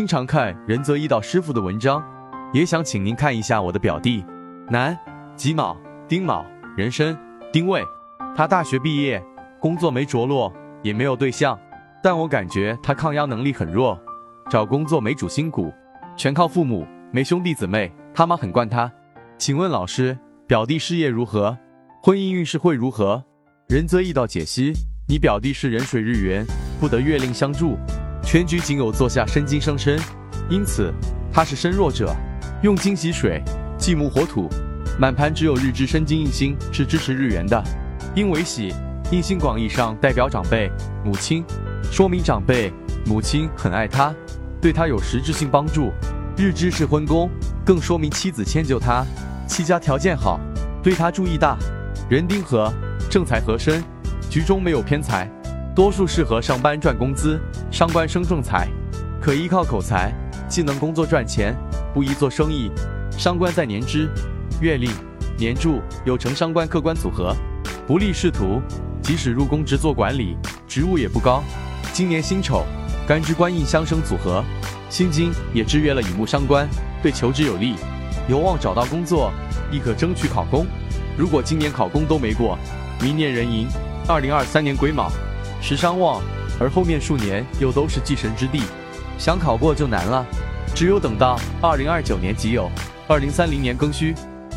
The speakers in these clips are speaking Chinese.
经常看仁泽一道师傅的文章，也想请您看一下我的表弟，男，己卯、丁卯、壬申、丁未。他大学毕业，工作没着落，也没有对象，但我感觉他抗压能力很弱，找工作没主心骨，全靠父母，没兄弟姊妹，他妈很惯他。请问老师，表弟事业如何？婚姻运势会如何？仁泽一道解析：你表弟是壬水日元，不得月令相助，全局仅有坐下申金生身，因此他是身弱者。用金喜水，忌木火土，满盘只有日支申金印星是支持日元的。因为喜印星广义上代表长辈母亲，说明长辈母亲很爱他，对他有实质性帮助。日支是婚宫，更说明妻子迁就他，妻家条件好，对他注意大。人丁合，正财合身，局中没有偏财，多数适合上班赚工资，伤官生正财，可依靠口才，既能工作赚钱，不宜做生意。伤官在年支、月令、年柱有成伤官客观组合，不利仕途，即使入宫职做管理，职务也不高。今年辛丑、干支官印相生组合，辛金也制约了乙木伤官，对求职有利，有望找到工作，亦可争取考公。如果今年考公都没过，明年壬寅，二零二三年癸卯，时伤旺，而后面数年又都是忌神之地，想考过就难了。只有等到二零二九年己酉，二零三零年庚戌，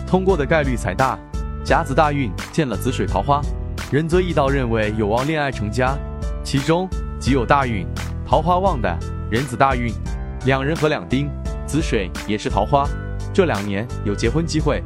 通过的概率才大。甲子大运见了子水桃花，仁泽易道认为有望恋爱成家。其中己酉大运，桃花旺的壬子大运，两人合两丁，子水也是桃花，这两年有结婚机会。